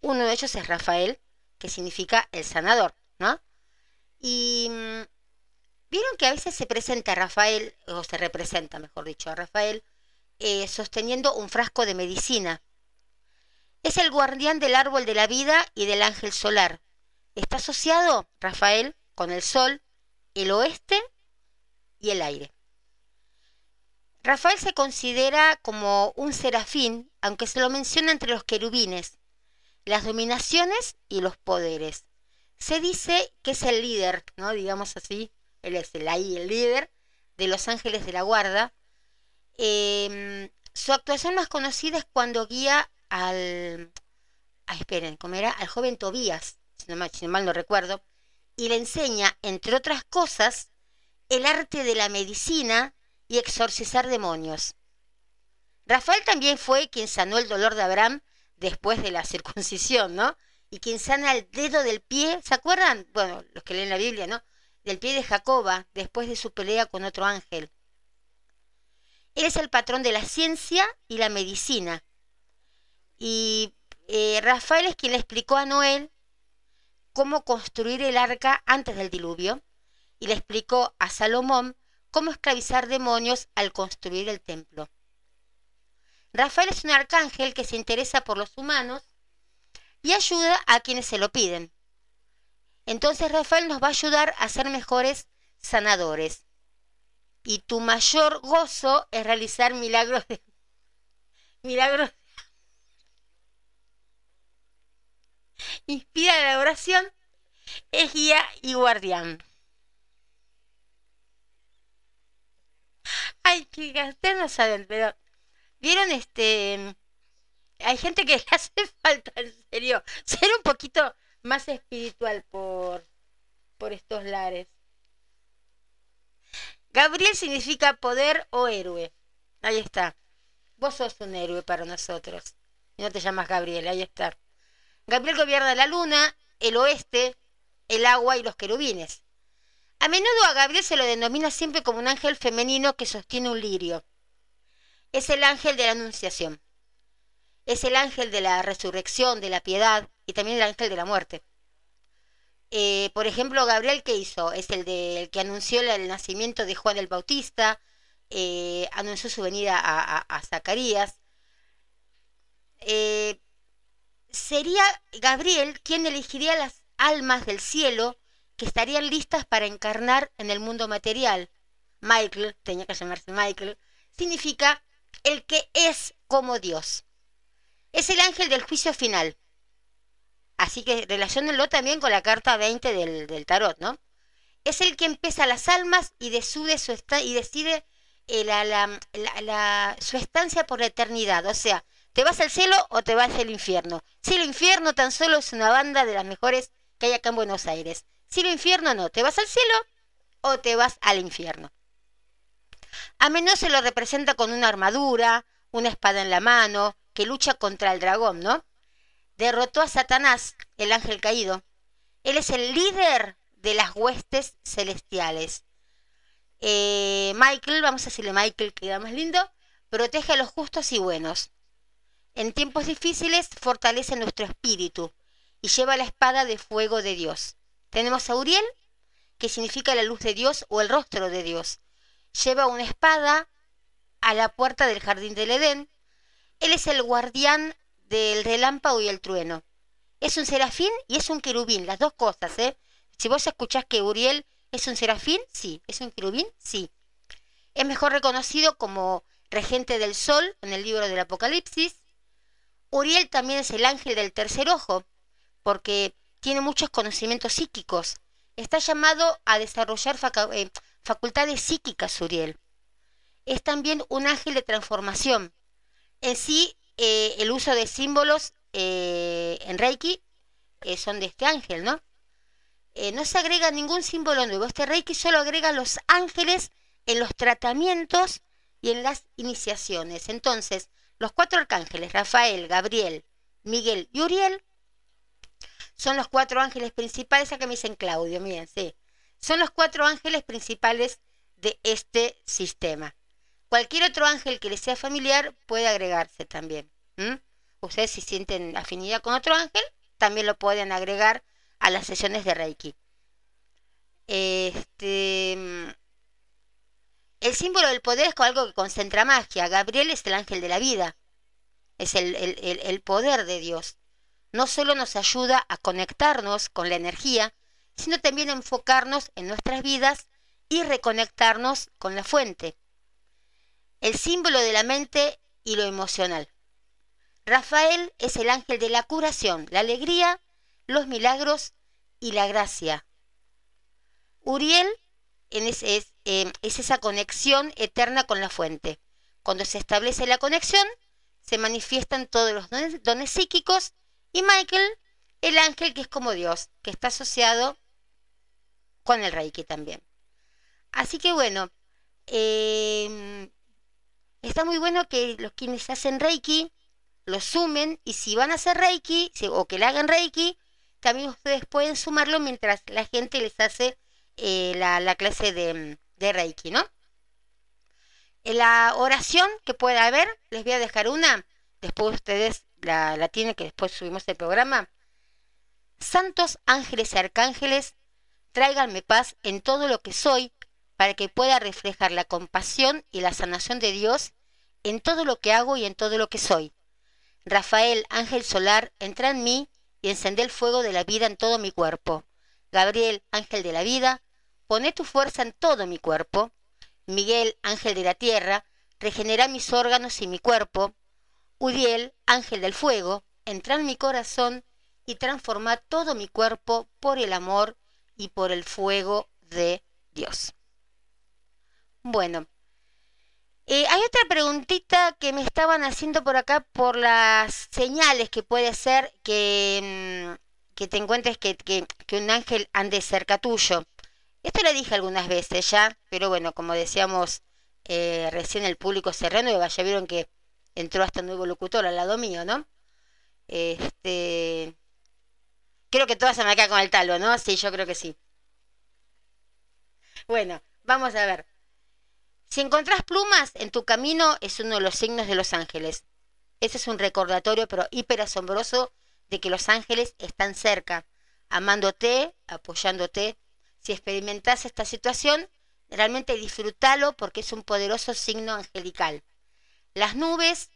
Uno de ellos es Rafael, que significa el sanador, ¿no? Y mm, vieron que a veces se presenta Rafael, o se representa, mejor dicho, a Rafael, eh, sosteniendo un frasco de medicina. Es el guardián del árbol de la vida y del ángel solar. Está asociado, Rafael, con el sol, el oeste y el aire. Rafael se considera como un serafín, aunque se lo menciona entre los querubines, las dominaciones y los poderes. Se dice que es el líder, ¿no? Digamos así, él es el ahí, el líder de los ángeles de la guarda. Em, su actuación más conocida es cuando guía al, ah, esperen, ¿cómo era? Al joven Tobías, si si no mal no recuerdo, y le enseña, entre otras cosas, el arte de la medicina y exorcizar demonios. Rafael también fue quien sanó el dolor de Abraham después de la circuncisión, ¿no? Y quien sana el dedo del pie, ¿se acuerdan? Bueno, los que leen la Biblia, ¿no? Del pie de Jacoba después de su pelea con otro ángel. Él es el patrón de la ciencia y la medicina. Y eh, Rafael es quien le explicó a Noel cómo construir el arca antes del diluvio y le explicó a Salomón cómo esclavizar demonios al construir el templo. Rafael es un arcángel que se interesa por los humanos y ayuda a quienes se lo piden. Entonces Rafael nos va a ayudar a ser mejores sanadores. Y tu mayor gozo es realizar milagros de milagros inspira la oración, es guía y guardián. Ay, que ustedes no saben, pero vieron este hay gente que le hace falta en serio ser un poquito más espiritual por por estos lares. Gabriel significa poder o héroe. Ahí está. Vos sos un héroe para nosotros. Y no te llamas Gabriel, ahí está. Gabriel gobierna la luna, el oeste, el agua y los querubines. A menudo a Gabriel se lo denomina siempre como un ángel femenino que sostiene un lirio. Es el ángel de la anunciación. Es el ángel de la resurrección, de la piedad y también el ángel de la muerte. Eh, por ejemplo, Gabriel, ¿qué hizo? Es el, que anunció el nacimiento de Juan el Bautista, eh, anunció su venida a, Zacarías. Eh, sería Gabriel quien elegiría las almas del cielo que estarían listas para encarnar en el mundo material. Michael, tenía que llamarse Michael, significa el que es como Dios. Es el ángel del juicio final. Así que relacionenlo también con la carta 20 del, tarot, ¿no? Es el que empieza las almas y, decide su, y decide eh, la, su estancia por la eternidad. O sea, ¿te vas al cielo o te vas al infierno? Cielo infierno tan solo es una banda de las mejores que hay acá en Buenos Aires. Cielo infierno no, ¿te vas al cielo o te vas al infierno? A menudo se lo representa con una armadura, una espada en la mano, que lucha contra el dragón, ¿no? Derrotó a Satanás, el ángel caído. Él es el líder de las huestes celestiales. Eh, Michael, vamos a decirle Michael, que queda más lindo, protege a los justos y buenos. En tiempos difíciles fortalece nuestro espíritu y lleva la espada de fuego de Dios. Tenemos a Uriel, que significa la luz de Dios o el rostro de Dios. Lleva una espada a la puerta del jardín del Edén. Él es el guardián del relámpago y el trueno. Es un serafín y es un querubín, las dos cosas, ¿eh? Si vos escuchás que Uriel es un serafín, sí. ¿Es un querubín? Sí. Es mejor reconocido como regente del sol en el libro del Apocalipsis. Uriel también es el ángel del tercer ojo, porque tiene muchos conocimientos psíquicos. Está llamado a desarrollar eh, facultades psíquicas, Uriel. Es también un ángel de transformación. En sí, eh, el uso de símbolos eh, en Reiki son de este ángel, ¿no? no se agrega ningún símbolo nuevo. Este Reiki solo agrega los ángeles en los tratamientos y en las iniciaciones. Entonces, los cuatro arcángeles, Rafael, Gabriel, Miguel y Uriel, son los cuatro ángeles principales, acá me dicen Claudio, miren, sí, son los cuatro ángeles principales de este sistema. Cualquier otro ángel que les sea familiar puede agregarse también. Ustedes si sienten afinidad con otro ángel, también lo pueden agregar a las sesiones de Reiki. Este, el símbolo del poder es algo que concentra magia. Gabriel es el ángel de la vida. Es el, el poder de Dios. No solo nos ayuda a conectarnos con la energía, sino también a enfocarnos en nuestras vidas y reconectarnos con la fuente. El símbolo de la mente y lo emocional. Rafael es el ángel de la curación, la alegría, los milagros y la gracia. Uriel es, em, es, esa conexión eterna con la fuente. Cuando se establece la conexión, se manifiestan todos los dones, psíquicos y Michael, el ángel que es como Dios, que está asociado con el Reiki también. Así que bueno, em, está muy bueno que los quienes hacen Reiki lo sumen y si van a hacer Reiki o que le hagan Reiki, también ustedes pueden sumarlo mientras la gente les hace eh, la, clase de, de, Reiki, ¿no? La oración que pueda haber, les voy a dejar una, después ustedes la, la tienen, que después subimos el programa. Santos ángeles y arcángeles, tráiganme paz en todo lo que soy, para que pueda reflejar la compasión y la sanación de Dios en todo lo que hago y en todo lo que soy. Rafael, ángel solar, entra en mí y encende el fuego de la vida en todo mi cuerpo. Gabriel, ángel de la vida, pone tu fuerza en todo mi cuerpo. Miguel, ángel de la tierra, regenera mis órganos y mi cuerpo. Udiel, ángel del fuego, entra en mi corazón y transforma todo mi cuerpo por el amor y por el fuego de Dios. Bueno, eh, hay otra preguntita que me estaban haciendo por acá por las señales que puede ser que, mm, que te encuentres que, que, un ángel ande cerca tuyo. Esto lo dije algunas veces ya, pero bueno, como decíamos eh, recién el público serrano, ya vieron que entró hasta nuevo locutor al lado mío, ¿no? Este, creo que todas se me quedan con el talo, ¿no? Sí, yo creo que sí. Bueno, vamos a ver. Si encontrás plumas en tu camino es uno de los signos de los ángeles. Ese es un recordatorio, pero hiper asombroso, de que los ángeles están cerca, amándote, apoyándote. Si experimentás esta situación, realmente disfrútalo porque es un poderoso signo angelical. Las nubes,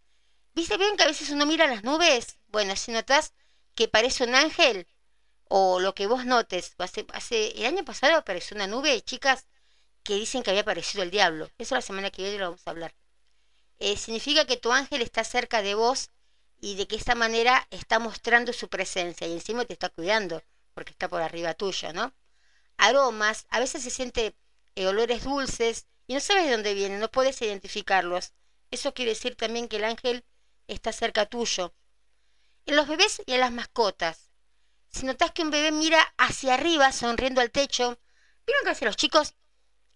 ¿viste bien que a veces uno mira las nubes? Bueno, si notas que parece un ángel, o lo que vos notes, hace, hace el año pasado apareció una nube, chicas, que dicen que había aparecido el diablo. Eso la semana que viene lo vamos a hablar. Eh, significa que tu ángel está cerca de vos y de que esta manera está mostrando su presencia y encima te está cuidando porque está por arriba tuyo, ¿no? Aromas, a veces se siente eh, olores dulces y no sabes de dónde vienen, no puedes identificarlos. Eso quiere decir también que el ángel está cerca tuyo. En los bebés y en las mascotas. Si notas que un bebé mira hacia arriba, sonriendo al techo, ¿vieron que los chicos?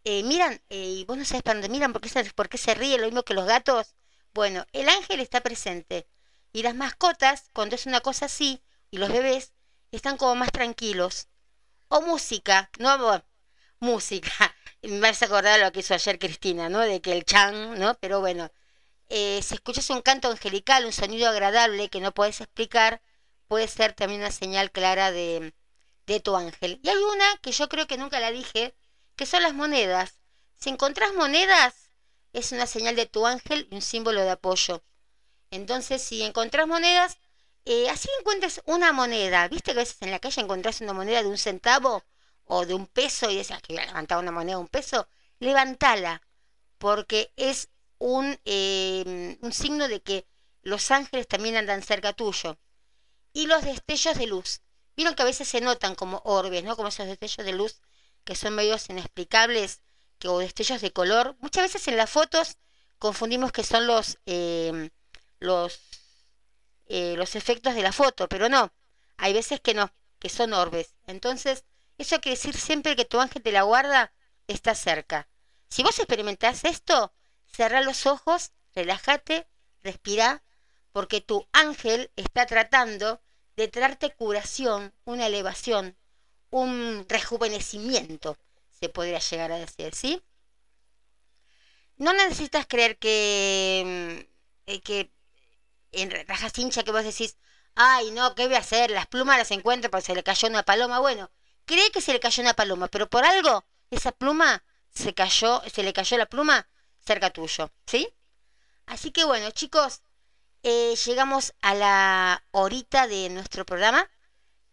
Eh, miran, eh, y vos no sabes para dónde miran, ¿por qué, se, por qué se ríe lo mismo que los gatos. Bueno, el ángel está presente. Y las mascotas, cuando es una cosa así, y los bebés, están como más tranquilos. O música, no, música. Me vas a acordar lo que hizo ayer Cristina, ¿no? De que el chan, ¿no? Pero bueno, eh, si escuchas un canto angelical, un sonido agradable que no puedes explicar, puede ser también una señal clara de, de tu ángel. Y hay una que yo creo que nunca la dije, que son las monedas. Si encontrás monedas, es una señal de tu ángel y un símbolo de apoyo. Entonces, si encontrás monedas, eh, así encuentres una moneda. ¿Viste que a veces en la calle encontrás una moneda de un centavo o de un peso y decías que voy a levantar una moneda de un peso? Levantala, porque es un, eh, un signo de que los ángeles también andan cerca tuyo. Y los destellos de luz. Vieron que a veces se notan como orbes, ¿no? Como esos destellos de luz que son medios inexplicables que, o destellos de color. Muchas veces en las fotos confundimos que son los, em, los, eh, los efectos de la foto, pero no, hay veces que no, que son orbes. Entonces, eso quiere decir siempre que tu ángel de la guarda está cerca. Si vos experimentás esto, cerrá los ojos, relájate, respira, porque tu ángel está tratando de traerte curación, una elevación, un rejuvenecimiento, se podría llegar a decir, ¿sí? No necesitas creer que, mm, eh, que en rajas hincha que vos decís, ay, no, ¿qué voy a hacer? Las plumas las encuentro porque se le cayó una paloma. Bueno, cree que se le cayó una paloma, pero por algo esa pluma se cayó, se le cayó la pluma cerca tuyo, ¿sí? Así que bueno, chicos, eh, llegamos a la horita de nuestro programa.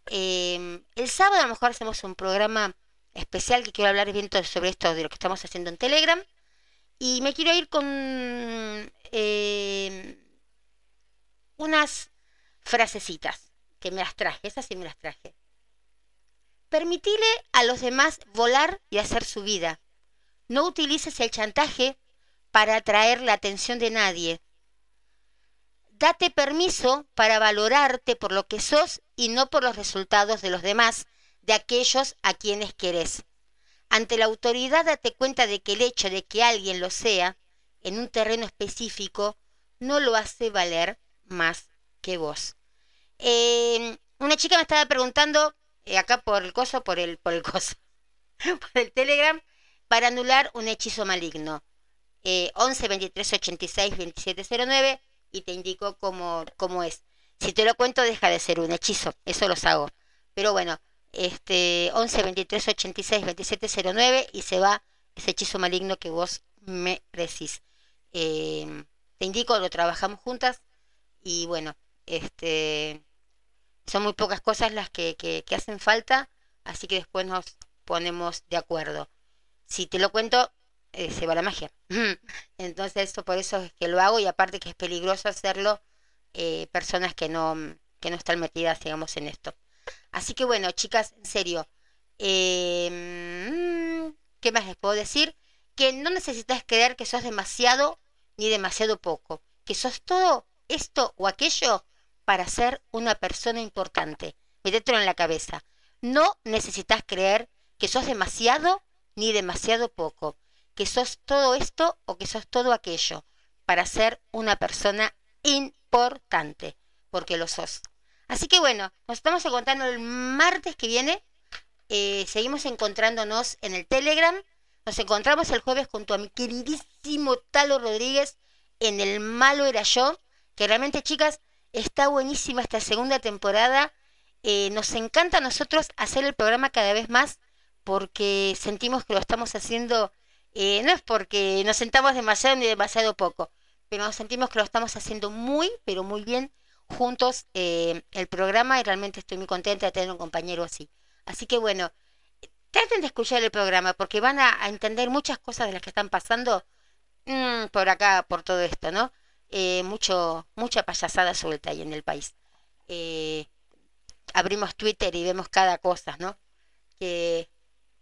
Eh, el sábado a lo mejor hacemos un programa especial que quiero hablar bien sobre esto de lo que estamos haciendo en Telegram. Y me quiero ir con eh, unas frasecitas que me las traje, esas sí me las traje. Permitile a los demás volar y hacer su vida. No utilices el chantaje para atraer la atención de nadie. Date permiso para valorarte por lo que sos y no por los resultados de los demás, de aquellos a quienes querés. Ante la autoridad date cuenta de que el hecho de que alguien lo sea, en un terreno específico, no lo hace valer más que vos. Eh, una chica me estaba preguntando, eh, acá por el coso, por el, por el coso, por el Telegram, para anular un hechizo maligno. Eh, 11 23 86 27 09 y te indico cómo, cómo es. Si te lo cuento, deja de ser un hechizo, eso los hago. Pero bueno, este 11 23 86 27 09 y se va ese hechizo maligno que vos me decís. Eh, te indico, lo trabajamos juntas y bueno, este son muy pocas cosas las que, que, que hacen falta, así que después nos ponemos de acuerdo. Si te lo cuento, eh, se va la magia. Entonces, esto por eso es que lo hago y aparte que es peligroso hacerlo eh, personas que no, que no están metidas, digamos, en esto. Así que bueno, chicas, en serio, eh, ¿qué más les puedo decir? Que no necesitas creer que sos demasiado ni demasiado poco, que sos todo esto o aquello para ser una persona importante. Métetelo en la cabeza. No necesitas creer que sos demasiado ni demasiado poco, que sos todo esto o que sos todo aquello para ser una persona importante, porque lo sos. Así que bueno, nos estamos encontrando el martes que viene. Eh, seguimos encontrándonos en el Telegram. Nos encontramos el jueves junto a mi queridísimo Talo Rodríguez en El Malo Era Yo. Que realmente, chicas, está buenísima esta segunda temporada. Eh, nos encanta a nosotros hacer el programa cada vez más porque sentimos que lo estamos haciendo, eh, no es porque nos sentamos demasiado ni demasiado poco, pero nos sentimos que lo estamos haciendo muy, pero muy bien juntos eh, el programa y realmente estoy muy contenta de tener un compañero así. Así que bueno, traten de escuchar el programa porque van a, entender muchas cosas de las que están pasando mmm, por acá, por todo esto, ¿no? Eh, mucho, mucha payasada suelta ahí en el país. Eh, abrimos Twitter y vemos cada cosa, ¿no? Que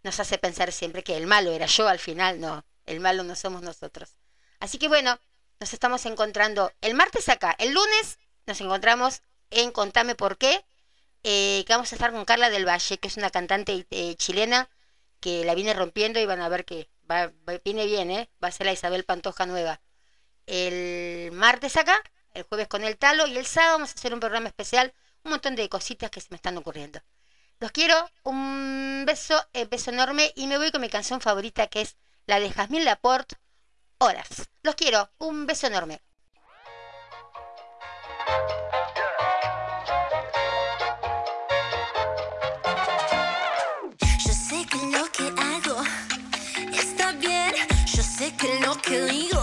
nos hace pensar siempre que el malo era yo al final, no, el malo no somos nosotros. Así que bueno, nos estamos encontrando el martes acá, el lunes nos encontramos en Contame por qué, eh, que vamos a estar con Carla del Valle, que es una cantante eh, chilena que la viene rompiendo y van a ver que va, va- viene bien, ¿eh? Va a ser la Isabel Pantoja nueva. El martes acá, el jueves con el Talo y el sábado vamos a hacer un programa especial, un montón de cositas que se me están ocurriendo. Los quiero, un beso, eh, beso enorme y me voy con mi canción favorita que es la de Jasmine Laporte, Horas. Los quiero, un beso enorme. Yo sé que lo que hago está bien. Yo sé que lo que digo